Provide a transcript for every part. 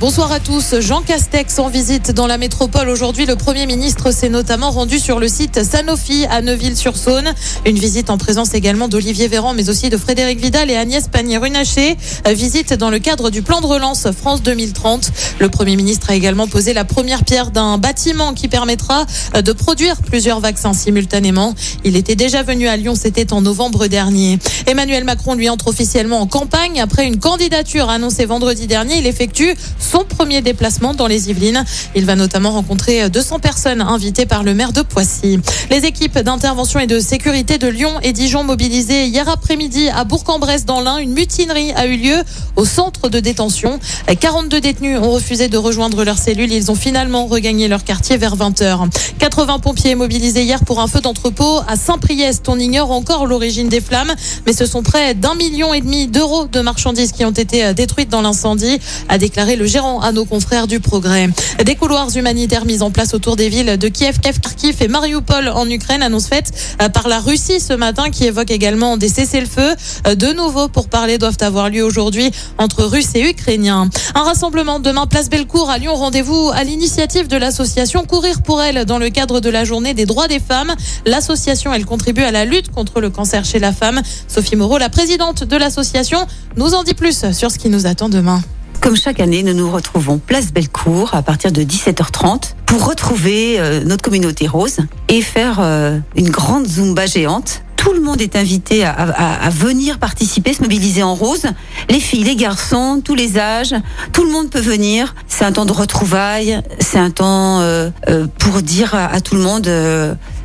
Bonsoir à tous. Jean Castex en visite dans la métropole aujourd'hui. Le Premier ministre s'est notamment rendu sur le site Sanofi à Neuville-sur-Saône. Une visite en présence également d'Olivier Véran, mais aussi de Frédéric Vidal et Agnès Pannier-Runacher. Visite dans le cadre du plan de relance France 2030. Le Premier ministre a également posé la première pierre d'un bâtiment qui permettra de produire plusieurs vaccins simultanément. Il était déjà venu à Lyon, c'était en novembre dernier. Emmanuel Macron lui entre officiellement en campagne après une candidature annoncée vendredi dernier. Il effectue son premier déplacement dans les Yvelines. Il va notamment rencontrer 200 personnes invitées par le maire de Poissy. Les équipes d'intervention et de sécurité de Lyon et Dijon mobilisées hier après-midi à Bourg-en-Bresse dans l'Ain. Une mutinerie a eu lieu au centre de détention. 42 détenus ont refusé de rejoindre leur cellule. Ils ont finalement regagné leur quartier vers 20h. 80 pompiers mobilisés hier pour un feu d'entrepôt à Saint-Priest. On ignore encore l'origine des flammes, mais ce sont près d'un million et demi d'euros de marchandises qui ont été détruites dans l'incendie, a déclaré le à nos confrères du Progrès. Des couloirs humanitaires mis en place autour des villes de Kiev, Kharkiv et Mariupol en Ukraine, annonce faite par la Russie ce matin qui évoque également des cessez-le-feu. De nouveau pour parler doivent avoir lieu aujourd'hui entre Russes et Ukrainiens. Un rassemblement demain place Bellecour à Lyon. Rendez-vous à l'initiative de l'association Courir pour elle dans le cadre de la journée des droits des femmes. L'association, elle contribue à la lutte contre le cancer chez la femme. Sophie Moreau, la présidente de l'association, nous en dit plus sur ce qui nous attend demain. Comme chaque année, nous nous retrouvons place Bellecour à partir de 17h30 pour retrouver euh, notre communauté rose et faire euh, une grande zumba géante. Tout le monde est invité à, venir participer, se mobiliser en rose. Les filles, les garçons, tous les âges, tout le monde peut venir. C'est un temps de retrouvailles, c'est un temps euh, pour dire à, à, tout le monde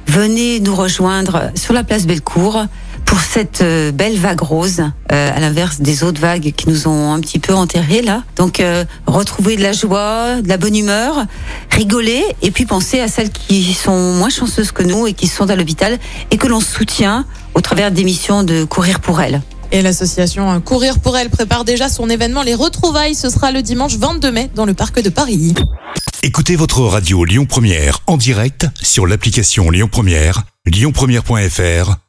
venez nous rejoindre sur la place Bellecour pour cette belle vague rose, euh, à l'inverse des autres vagues qui nous ont un petit peu enterrés là. Donc euh, retrouver de la joie, de la bonne humeur, rigoler et puis penser à celles qui sont moins chanceuses que nous et qui sont à l'hôpital et que l'on soutient au travers d'émissions de Courir pour elles. Et l'association Courir pour elle prépare déjà son événement Les Retrouvailles. Ce sera le dimanche 22 mai dans le parc de Paris. Écoutez votre radio Lyon Première en direct sur l'application Lyon Première, lyonpremière.fr